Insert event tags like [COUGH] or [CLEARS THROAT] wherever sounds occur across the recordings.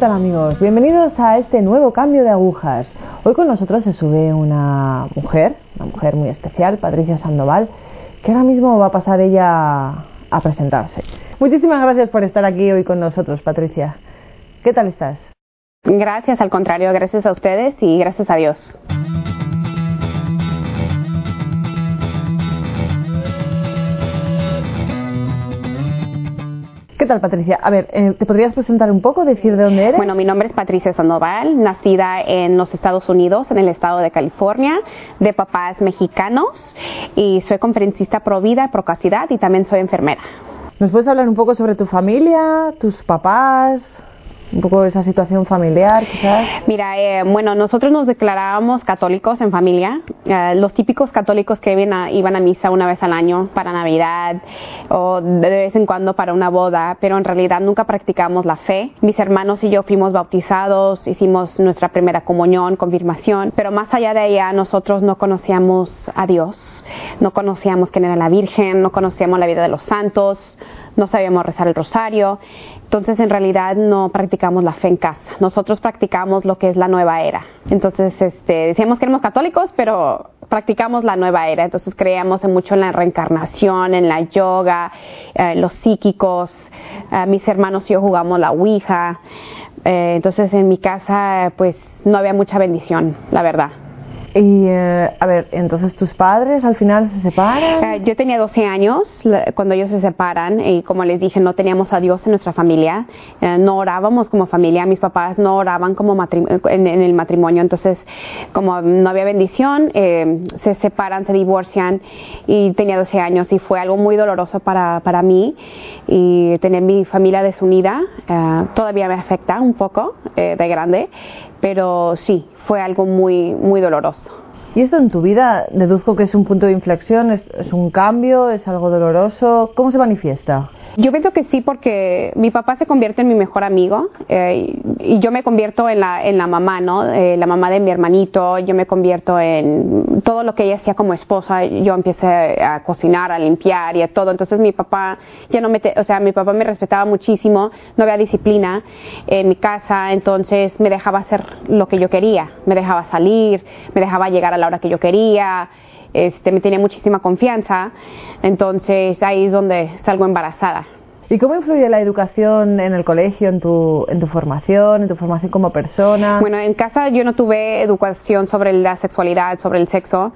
tal amigos? Bienvenidos a este nuevo cambio de agujas. Hoy con nosotros se sube una mujer, una mujer muy especial, Patricia Sandoval, que ahora mismo va a pasar ella a presentarse. Muchísimas gracias por estar aquí hoy con nosotros, Patricia. ¿Qué tal estás? Gracias, al contrario, gracias a ustedes y gracias a Dios. ¿Qué tal, Patricia? A ver, eh, ¿te podrías presentar un poco, decir de dónde eres? Bueno, mi nombre es Patricia Sandoval, nacida en los Estados Unidos, en el estado de California, de papás mexicanos y soy conferencista pro vida, pro casidad y también soy enfermera. ¿Nos puedes hablar un poco sobre tu familia, tus papás? Un poco esa situación familiar, quizás? Mira, eh, bueno, nosotros nos declarábamos católicos en familia, eh, los típicos católicos que iban a, misa una vez al año para Navidad o de vez en cuando para una boda, pero en realidad nunca practicamos la fe. Mis hermanos y yo fuimos bautizados, hicimos nuestra primera comunión, confirmación, pero más allá de allá nosotros no conocíamos a Dios, no conocíamos quién era la Virgen, no conocíamos la vida de los santos, no sabíamos rezar el rosario, entonces en realidad no practicamos la fe en casa, nosotros practicamos lo que es la nueva era. Entonces este, decíamos que éramos católicos, pero practicamos la nueva era, entonces creíamos mucho en la reencarnación, en la yoga, eh, los psíquicos, eh, mis hermanos y yo jugamos la Ouija, eh, entonces en mi casa pues no había mucha bendición, la verdad. Y eh, a ver, entonces tus padres al final se separan. Eh, yo tenía 12 años cuando ellos se separan y como les dije, no teníamos a Dios en nuestra familia, eh, no orábamos como familia, mis papás no oraban como en, el matrimonio, entonces como no había bendición, se separan, se divorcian y tenía 12 años y fue algo muy doloroso para, para mí y tener mi familia desunida todavía me afecta un poco de grande, pero sí, fue algo muy, muy doloroso. ¿Y esto en tu vida deduzco que es un punto de inflexión, es, es un cambio, es algo doloroso? ¿Cómo se manifiesta? Yo pienso que sí porque mi papá se convierte en mi mejor amigo eh, y yo me convierto en la, en la mamá, ¿no? Eh, la mamá de mi hermanito, yo me convierto en todo lo que ella hacía como esposa, yo empecé a cocinar, a limpiar y a todo, entonces mi papá ya no me, o sea, mi papá me respetaba muchísimo, no había disciplina en mi casa, entonces me dejaba hacer lo que yo quería, me dejaba salir, me dejaba llegar a la hora que yo quería, este, me tenía muchísima confianza, entonces ahí es donde salgo embarazada. ¿Y cómo influye la educación en el colegio, en tu, en tu formación, en tu formación como persona? Bueno, en casa yo no tuve educación sobre la sexualidad, sobre el sexo.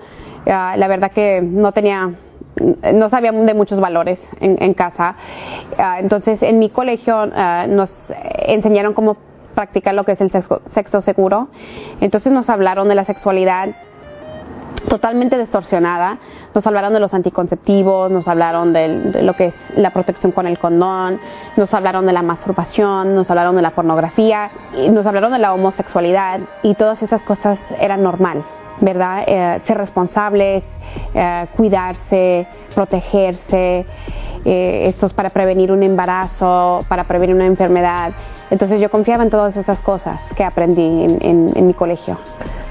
Ah, la verdad que no tenía, no sabía de muchos valores en, casa. Ah, entonces, en mi colegio ah, nos enseñaron cómo practicar lo que es el sexo, sexo seguro. Entonces nos hablaron de la sexualidad totalmente distorsionada. Nos hablaron de los anticonceptivos, nos hablaron de, lo que es la protección con el condón, nos hablaron de la masturbación, nos hablaron de la pornografía, y nos hablaron de la homosexualidad y todas esas cosas eran normal, ¿verdad? Eh, ser responsables, eh, cuidarse, protegerse, eh, esto es para prevenir un embarazo, para prevenir una enfermedad. Entonces yo confiaba en todas esas cosas que aprendí en mi colegio.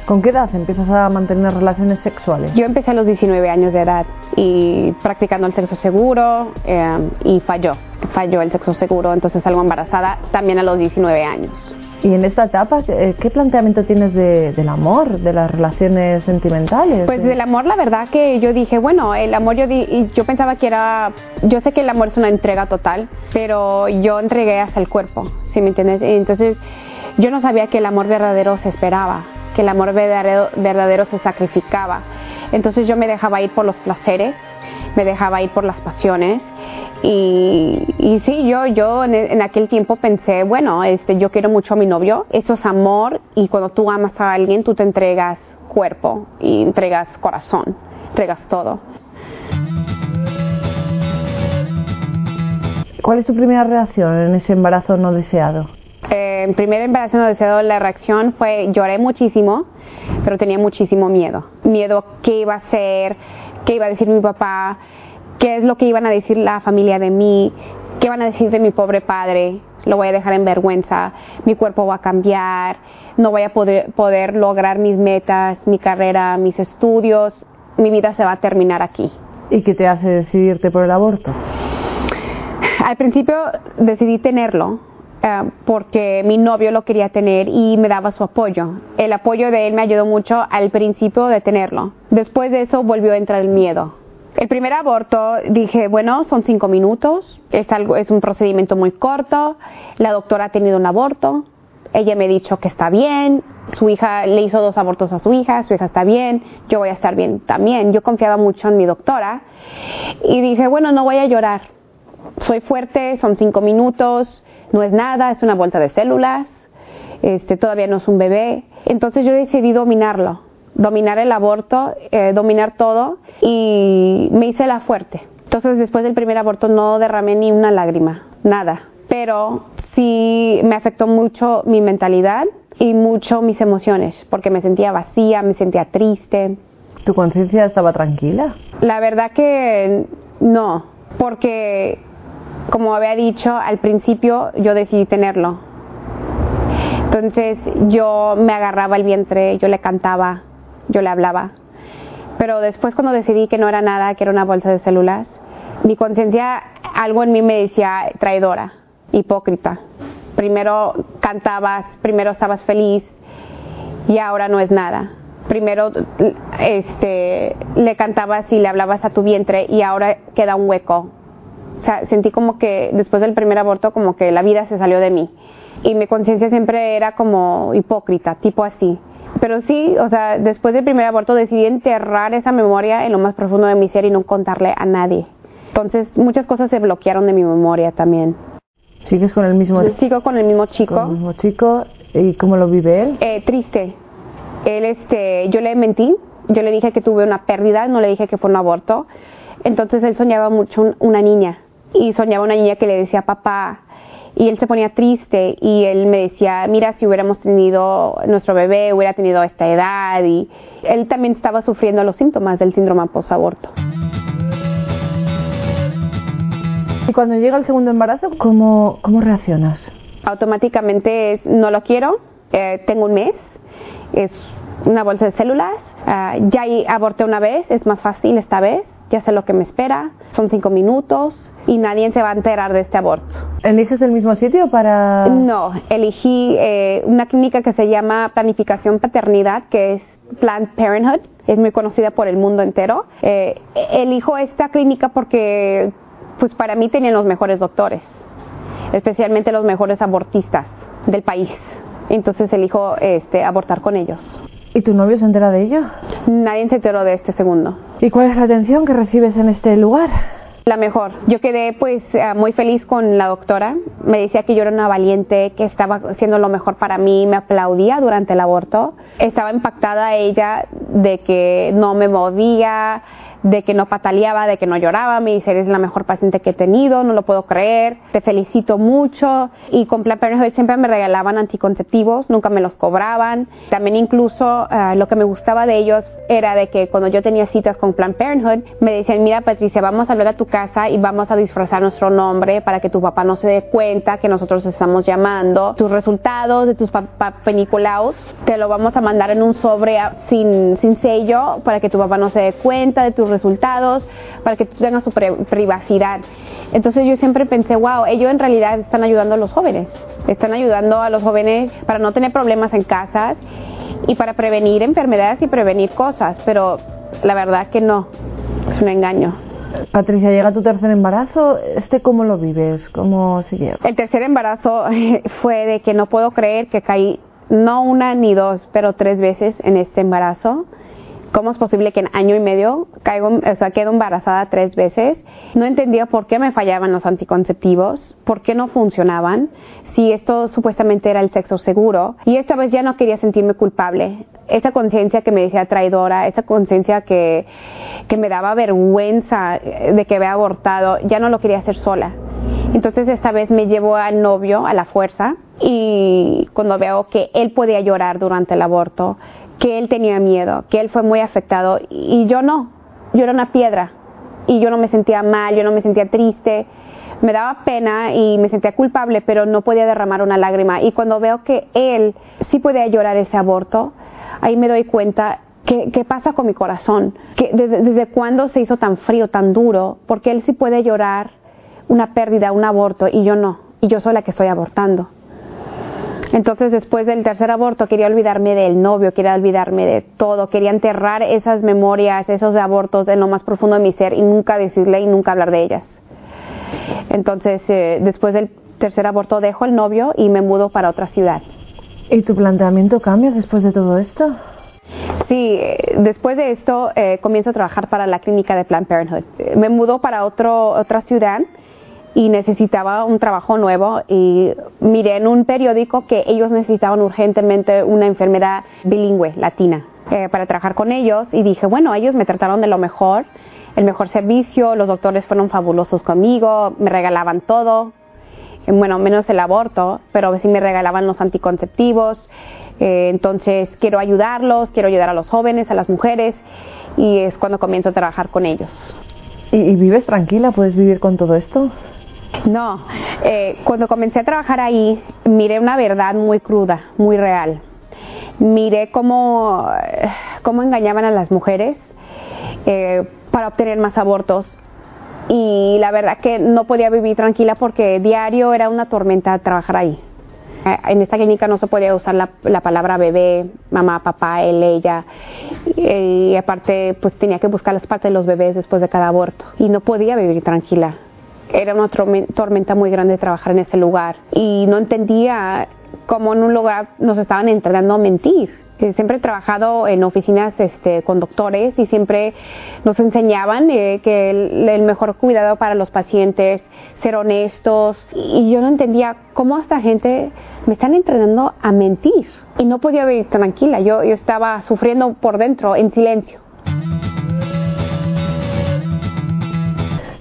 ¿Con qué edad empiezas a mantener relaciones sexuales? Yo empecé a los 19 años de edad y practicando el sexo seguro eh, y falló, falló el sexo seguro, entonces salgo embarazada también a los 19 años. ¿Y en esta etapa qué planteamiento tienes del amor, de las relaciones sentimentales? Pues del amor, la verdad que yo dije, bueno, el amor yo, yo pensaba que era, yo sé que el amor es una entrega total, pero yo entregué hasta el cuerpo, ¿sí me entiendes? Entonces yo no sabía que el amor verdadero se esperaba que el amor verdadero, se sacrificaba. Entonces yo me dejaba ir por los placeres, me dejaba ir por las pasiones y, y, sí, yo, yo en, aquel tiempo pensé, bueno, este, yo quiero mucho a mi novio, eso es amor y cuando tú amas a alguien tú te entregas cuerpo y entregas corazón, entregas todo. ¿Cuál es tu primera reacción en ese embarazo no deseado? En primer embarazo no deseado la reacción fue lloré muchísimo, pero tenía muchísimo miedo. Miedo qué iba a ser, qué iba a decir mi papá, qué es lo que iban a decir la familia de mí, qué van a decir de mi pobre padre, lo voy a dejar en vergüenza, mi cuerpo va a cambiar, no voy a poder, poder lograr mis metas, mi carrera, mis estudios, mi vida se va a terminar aquí. ¿Y qué te hace decidirte por el aborto? Al principio decidí tenerlo, eh, porque mi novio lo quería tener y me daba su apoyo. El apoyo de él me ayudó mucho al principio de tenerlo. Después de eso volvió a entrar el miedo. El primer aborto dije, bueno, son cinco minutos, es, algo, es un procedimiento muy corto, la doctora ha tenido un aborto, ella me ha dicho que está bien, su hija le hizo dos abortos a su hija, su hija está bien, yo voy a estar bien también. Yo confiaba mucho en mi doctora y dije, bueno, no voy a llorar, soy fuerte, son cinco minutos, no es nada, es una vuelta de células, este, todavía no es un bebé. Entonces yo decidí dominarlo, dominar el aborto, eh, dominar todo y me hice la fuerte. Entonces después del primer aborto no derramé ni una lágrima, nada. Pero sí me afectó mucho mi mentalidad y mucho mis emociones, porque me sentía vacía, me sentía triste. ¿Tu conciencia estaba tranquila? La verdad que no, porque como había dicho al principio, yo decidí tenerlo. Entonces yo me agarraba el vientre, yo le cantaba, yo le hablaba. Pero después cuando decidí que no era nada, que era una bolsa de células, mi conciencia, algo en mí me decía traidora, hipócrita. Primero cantabas, primero estabas feliz y ahora no es nada. Primero este, le cantabas y le hablabas a tu vientre y ahora queda un hueco. O sea, sentí como que después del primer aborto como que la vida se salió de mí. Y mi conciencia siempre era como hipócrita, tipo así pero sí, o sea, después del primer aborto decidí enterrar esa memoria en lo más profundo de mi ser y no contarle a nadie. Entonces, muchas cosas se bloquearon de mi memoria también. ¿Sigues con el mismo? Sigo con el mismo chico. Con el mismo chico. ¿Y cómo lo vive él? Eh, triste. Él, este, yo le mentí. Yo le dije que tuve una pérdida, no le dije que fue un aborto. Entonces él soñaba mucho una niña. Y soñaba una niña que le decía, papá, y él se ponía triste y él me decía, mira, si hubiéramos tenido nuestro bebé, hubiera tenido esta edad y él también estaba sufriendo los síntomas del síndrome posaborto. Y cuando llega el segundo embarazo, ¿cómo, cómo reaccionas? Automáticamente es, no lo quiero, eh, tengo un mes, es una bolsa de células, ah, ya aborté una vez, es más fácil esta vez, ya sé lo que me espera, son cinco minutos, y nadie se va a enterar de este aborto. ¿Eliges el mismo sitio para...? No, elegí eh, una clínica que se llama Planificación Paternidad, que es Planned Parenthood, es muy conocida por el mundo entero. Eh, elijo esta clínica porque, pues para mí tenían los mejores doctores, especialmente los mejores abortistas del país. Entonces elijo este, abortar con ellos. ¿Y tu novio se entera de ello? Nadie se enteró de este segundo. ¿Y cuál es la atención que recibes en este lugar? La mejor. Yo quedé pues eh, muy feliz con la doctora. Me decía que yo era una valiente, que estaba haciendo lo mejor para mí, me aplaudía durante el aborto. Estaba impactada ella de que no me movía, de que no pataleaba, de que no lloraba, me dice, eres la mejor paciente que he tenido, no lo puedo creer, te felicito mucho. Y con Plan Parenthood siempre me regalaban anticonceptivos, nunca me los cobraban. También incluso eh, lo que me gustaba de ellos era de que cuando yo tenía citas con Plan Parenthood, me decían, mira Patricia, vamos a hablar a tu casa y vamos a disfrazar nuestro nombre para que tu papá no se dé cuenta que nosotros estamos llamando. Tus resultados de tus peniculaos te lo vamos a mandar en un sobre sin, sin sello para que tu papá no se dé cuenta de tus resultados, para que tú tengas tu privacidad. Entonces yo siempre pensé, wow, ellos en realidad están ayudando a los jóvenes, están ayudando a los jóvenes para no tener problemas en casas y para prevenir enfermedades y prevenir cosas, pero la verdad que no, es un engaño. Patricia, llega tu tercer embarazo, ¿este cómo lo vives? ¿Cómo sigue? El tercer embarazo [LAUGHS] fue de que no puedo creer que caí no una ni dos, pero tres veces en este embarazo. ¿Cómo es posible que en año y medio caigo, o sea, quedo embarazada tres veces? No entendía por qué me fallaban los anticonceptivos, por qué no funcionaban, si esto supuestamente era el sexo seguro. Y esta vez ya no quería sentirme culpable. Esa conciencia que me decía traidora, esa conciencia que, que me daba vergüenza de que había abortado, ya no lo quería hacer sola. Entonces esta vez me llevó al novio a la fuerza y cuando veo que él podía llorar durante el aborto, que él tenía miedo, que él fue muy afectado y yo no, yo era una piedra y yo no me sentía mal, yo no me sentía triste, me daba pena y me sentía culpable, pero no podía derramar una lágrima. Y cuando veo que él sí podía llorar ese aborto, ahí me doy cuenta ¿Qué, ¿Qué, pasa con mi corazón? que desde, ¿Desde cuándo se hizo tan frío, tan duro? Porque él sí puede llorar una pérdida, un aborto, y yo no. Y yo soy la que estoy abortando. Entonces después del tercer aborto quería olvidarme del novio, quería olvidarme de todo, quería enterrar esas memorias, esos abortos en lo más profundo de mi ser y nunca decirle y nunca hablar de ellas. Entonces eh, después del tercer aborto dejo el novio y me mudo para otra ciudad. ¿Y tu planteamiento cambia después de todo esto? Sí, eh, después de esto eh, comienzo a trabajar para la clínica de Planned Parenthood. Me mudo para otro, otra ciudad y necesitaba un trabajo nuevo y miré en un periódico que ellos necesitaban urgentemente una enfermera bilingüe latina eh, para trabajar con ellos y dije, bueno, ellos me trataron de lo mejor, el mejor servicio, los doctores fueron fabulosos conmigo, me regalaban todo, bueno, menos el aborto, pero sí me regalaban los anticonceptivos, eh, entonces quiero ayudarlos, quiero ayudar a los jóvenes, a las mujeres y es cuando comienzo a trabajar con ellos. ¿Y, vives tranquila? ¿Puedes vivir con todo esto? No, eh, cuando comencé a trabajar ahí miré una verdad muy cruda, muy real. Miré cómo, cómo engañaban a las mujeres eh, para obtener más abortos y la verdad que no podía vivir tranquila porque diario era una tormenta trabajar ahí. Eh, en esta clínica no se podía usar la, la palabra bebé, mamá, papá, él, ella. Y, aparte, pues tenía que buscar las partes de los bebés después de cada aborto. Y no podía vivir tranquila. Era una tormenta muy grande trabajar en ese lugar. Y no entendía cómo en un lugar nos estaban entrenando a mentir siempre he trabajado en oficinas este, con doctores y siempre nos enseñaban eh, que el, mejor cuidado para los pacientes, ser honestos. Y yo no entendía cómo esta gente me están entrenando a mentir. Y no podía vivir tranquila, yo, yo estaba sufriendo por dentro en silencio.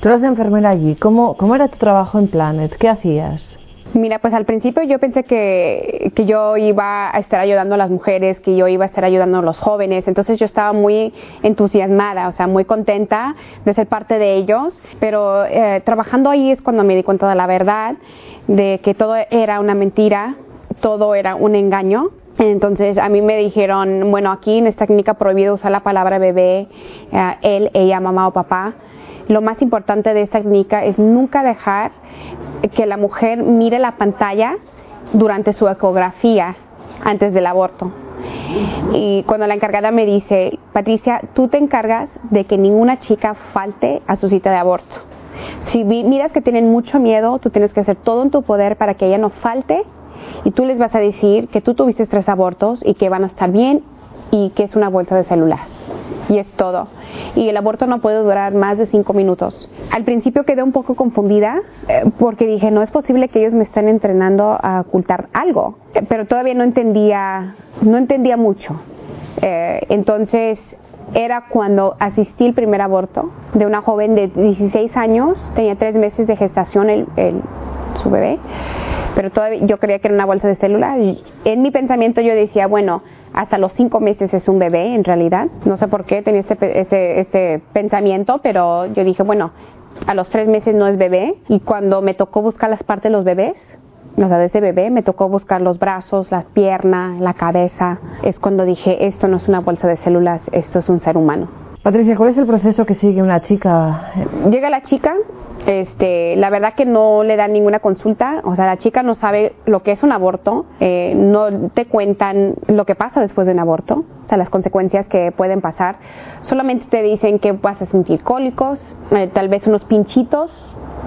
Tú eras enfermera allí, ¿cómo, cómo era tu trabajo en Planet? ¿Qué hacías? Mira, pues al principio yo pensé que, que, yo iba a estar ayudando a las mujeres, que yo iba a estar ayudando a los jóvenes, entonces yo estaba muy entusiasmada, o sea, muy contenta de ser parte de ellos, pero eh, trabajando ahí es cuando me di cuenta de la verdad, de que todo era una mentira, todo era un engaño. Entonces a mí me dijeron, bueno, aquí en esta clínica prohibido usar la palabra bebé, eh, él, ella, mamá o papá. Lo más importante de esta clínica es nunca dejar que la mujer mire la pantalla durante su ecografía antes del aborto. Y cuando la encargada me dice, Patricia, tú te encargas de que ninguna chica falte a su cita de aborto. Si miras que tienen mucho miedo, tú tienes que hacer todo en tu poder para que ella no falte y tú les vas a decir que tú tuviste tres abortos y que van a estar bien y que es una vuelta de células. Y es todo. Y el aborto no puede durar más de cinco minutos. Al principio quedé un poco confundida eh, porque dije, no es posible que ellos me estén entrenando a ocultar algo. Eh, pero todavía no entendía, no entendía mucho. Eh, entonces era cuando asistí al primer aborto de una joven de 16 años, tenía tres meses de gestación el, su bebé, pero todavía yo creía que era una bolsa de células. En mi pensamiento yo decía, bueno, hasta los cinco meses es un bebé en realidad. No sé por qué tenía este, este, este pensamiento, pero yo dije, bueno, a los tres meses no es bebé. Y cuando me tocó buscar las partes de los bebés, o sea, de ese bebé, me tocó buscar los brazos, las piernas, la cabeza. Es cuando dije, esto no es una bolsa de células, esto es un ser humano. Patricia, ¿cuál es el proceso que sigue una chica? Llega la chica, este, la verdad que no le dan ninguna consulta, o sea, la chica no sabe lo que es un aborto, eh, no te cuentan lo que pasa después de un aborto, o sea, las consecuencias que pueden pasar, solamente te dicen que vas a sentir cólicos, eh, tal vez unos pinchitos,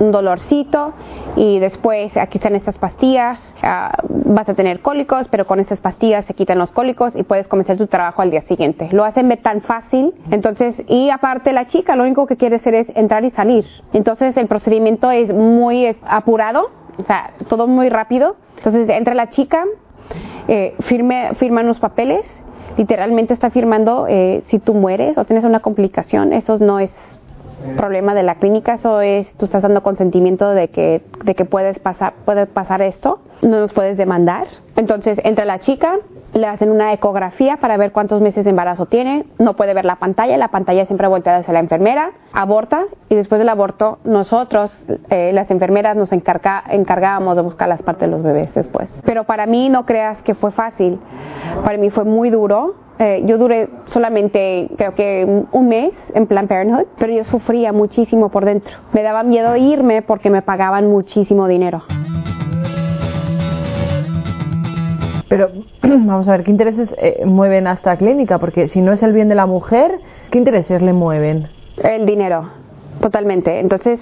un dolorcito y después aquí están estas pastillas, ah, vas a tener cólicos, pero con estas pastillas se quitan los cólicos y puedes comenzar tu trabajo al día siguiente. Lo hacen ver tan fácil, entonces, y aparte la chica lo único que quiere hacer es entrar y salir. Entonces el procedimiento es muy apurado, o sea, todo muy rápido. Entonces entra la chica, eh, firme, firma unos papeles, literalmente está firmando eh, si tú mueres o tienes una complicación, eso no es problema de la clínica, eso es, tú estás dando consentimiento de que, de que puedes pasar, puede pasar esto, no nos puedes demandar. Entonces entra la chica, le hacen una ecografía para ver cuántos meses de embarazo tiene, no puede ver la pantalla, la pantalla siempre volteada hacia la enfermera, aborta y después del aborto nosotros, eh, las enfermeras, nos encargábamos de buscar las partes de los bebés después. Pero para mí no creas que fue fácil, para mí fue muy duro, eh, yo duré solamente creo que un mes en Plan Parenthood, pero yo sufría muchísimo por dentro. Me daba miedo irme porque me pagaban muchísimo dinero. Pero [CLEARS THROAT] vamos a ver, ¿qué intereses eh, mueven a esta clínica? Porque si no es el bien de la mujer, ¿qué intereses le mueven? El dinero, totalmente. Entonces,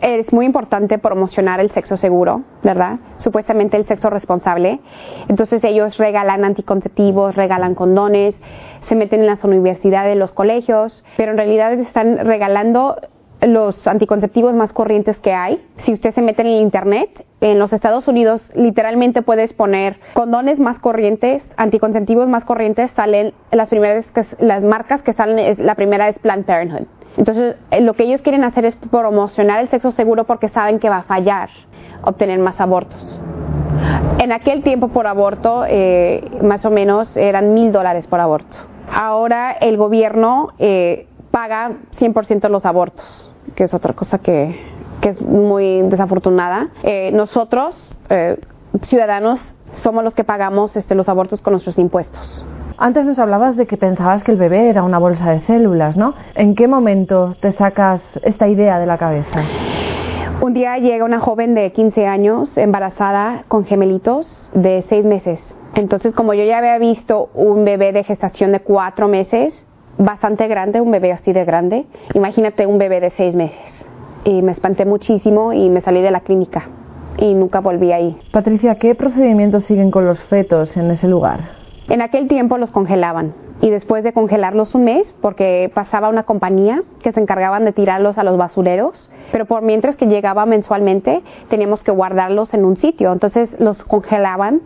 es muy importante promocionar el sexo seguro, ¿verdad? Supuestamente el sexo responsable. Entonces, ellos regalan anticonceptivos, regalan condones, se meten en las universidades, los colegios, pero en realidad están regalando los anticonceptivos más corrientes que hay. Si usted se mete en el internet, en los Estados Unidos literalmente puedes poner condones más corrientes, anticonceptivos más corrientes, salen las primeras, las marcas que salen, la primera es Planned Parenthood. Entonces, eh, lo que ellos quieren hacer es promocionar el sexo seguro porque saben que va a fallar obtener más abortos. En aquel tiempo por aborto, eh, más o menos eran mil dólares por aborto. Ahora el gobierno eh, paga 100% los abortos que es otra cosa que, que es muy desafortunada. Eh, nosotros, eh, ciudadanos, somos los que pagamos este, los abortos con nuestros impuestos. Antes nos hablabas de que pensabas que el bebé era una bolsa de células, ¿no? ¿En qué momento te sacas esta idea de la cabeza? Un día llega una joven de 15 años embarazada con gemelitos de 6 meses. Entonces, como yo ya había visto un bebé de gestación de 4 meses, bastante grande, un bebé así de grande. Imagínate un bebé de seis meses. Y me espanté muchísimo y me salí de la clínica y nunca volví ahí. Patricia, ¿qué procedimientos siguen con los fetos en ese lugar? En aquel tiempo los congelaban y después de congelarlos un mes, porque pasaba una compañía que se encargaban de tirarlos a los basureros, pero por mientras que llegaba mensualmente teníamos que guardarlos en un sitio, entonces los congelaban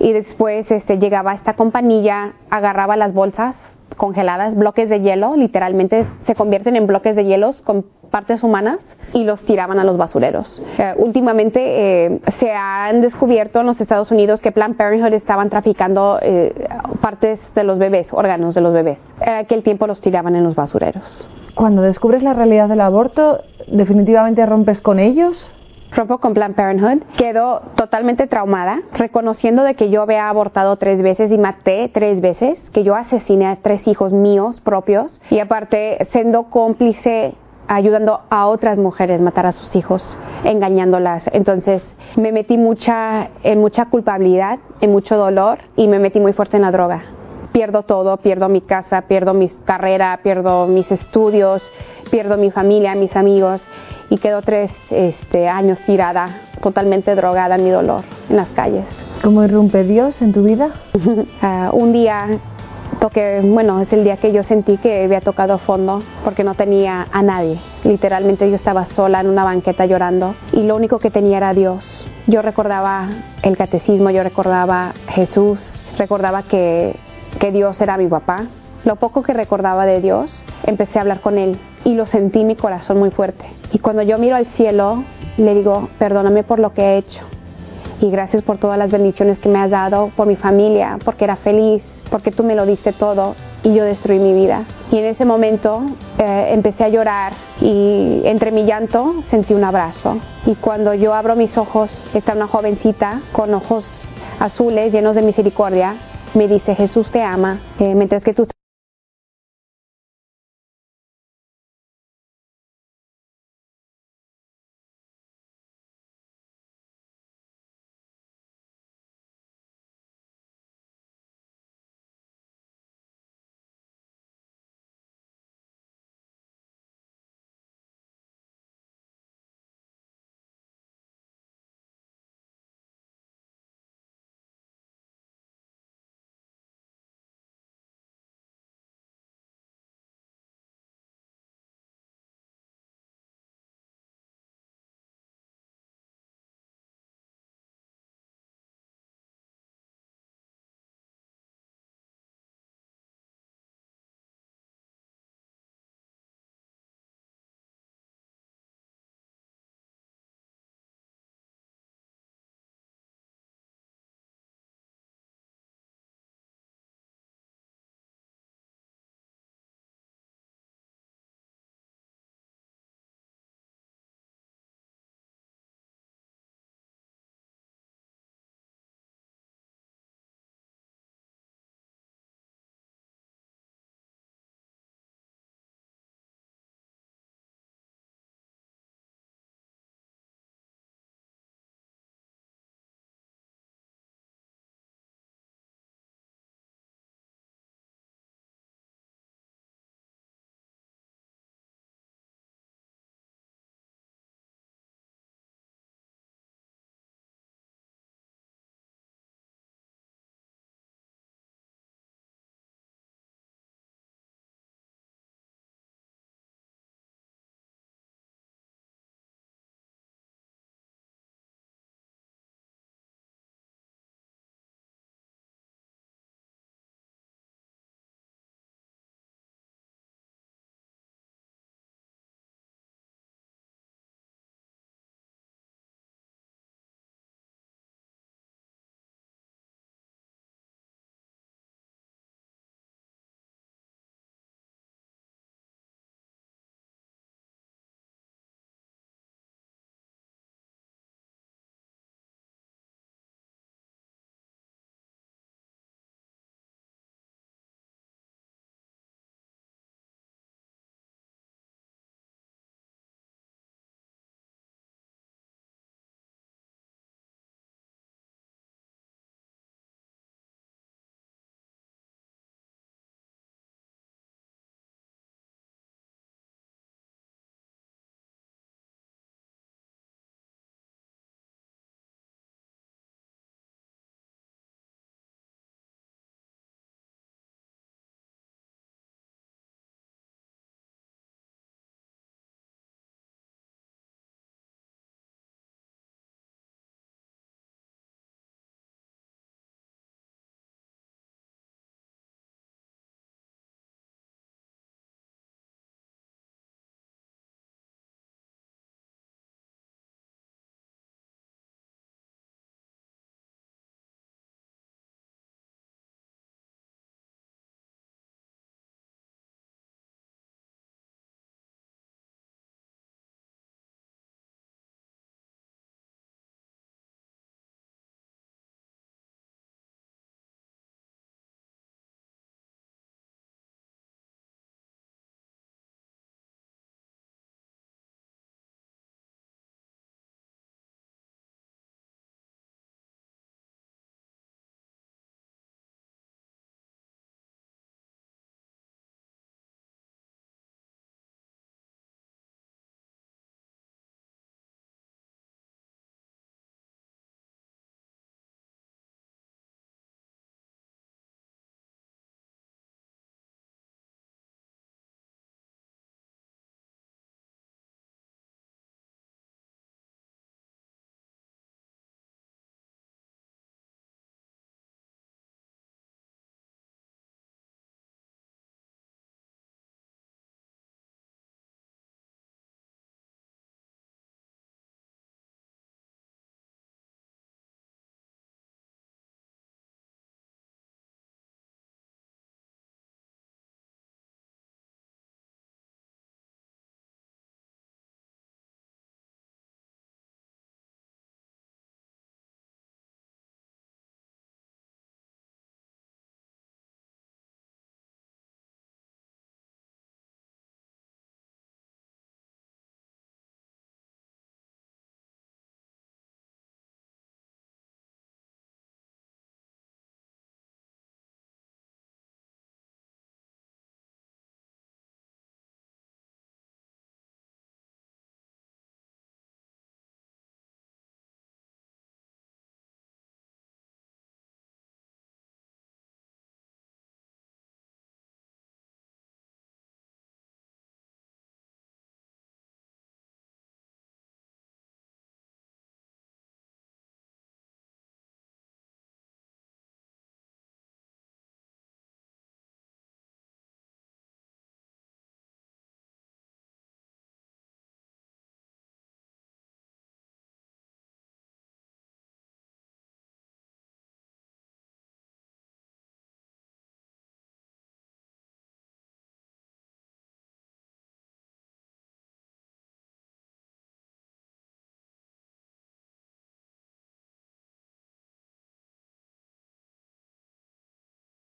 y después este, llegaba esta compañía, agarraba las bolsas congeladas, bloques de hielo, literalmente se convierten en bloques de hielos con partes humanas y los tiraban a los basureros. Eh, últimamente eh, se han descubierto en los Estados Unidos que Planned Parenthood estaban traficando eh, partes de los bebés, órganos de los bebés. En aquel tiempo los tiraban en los basureros. Cuando descubres la realidad del aborto, ¿definitivamente rompes con ellos? rompo con Planned Parenthood, quedo totalmente traumada, reconociendo de que yo había abortado tres veces y maté tres veces, que yo asesiné a tres hijos míos propios y aparte siendo cómplice ayudando a otras mujeres a matar a sus hijos, engañándolas. Entonces me metí mucha, en mucha culpabilidad, en mucho dolor y me metí muy fuerte en la droga. Pierdo todo, pierdo mi casa, pierdo mi carrera, pierdo mis estudios, pierdo mi familia, mis amigos y quedo tres este, años tirada, totalmente drogada en mi dolor, en las calles. ¿Cómo irrumpe Dios en tu vida? [LAUGHS] Ah, un día toqué, bueno, es el día que yo sentí que había tocado fondo porque no tenía a nadie. Literalmente yo estaba sola en una banqueta llorando y lo único que tenía era Dios. Yo recordaba el catecismo, yo recordaba Jesús, recordaba que, que Dios era mi papá. Lo poco que recordaba de Dios, empecé a hablar con Él y lo sentí en mi corazón muy fuerte. Y cuando yo miro al cielo, le digo, perdóname por lo que he hecho. Y gracias por todas las bendiciones que me has dado, por mi familia, porque era feliz, porque tú me lo diste todo y yo destruí mi vida. Y en ese momento eh, empecé a llorar y entre mi llanto sentí un abrazo. Y cuando yo abro mis ojos, está una jovencita con ojos azules llenos de misericordia, me dice, Jesús te ama, eh, mientras que tú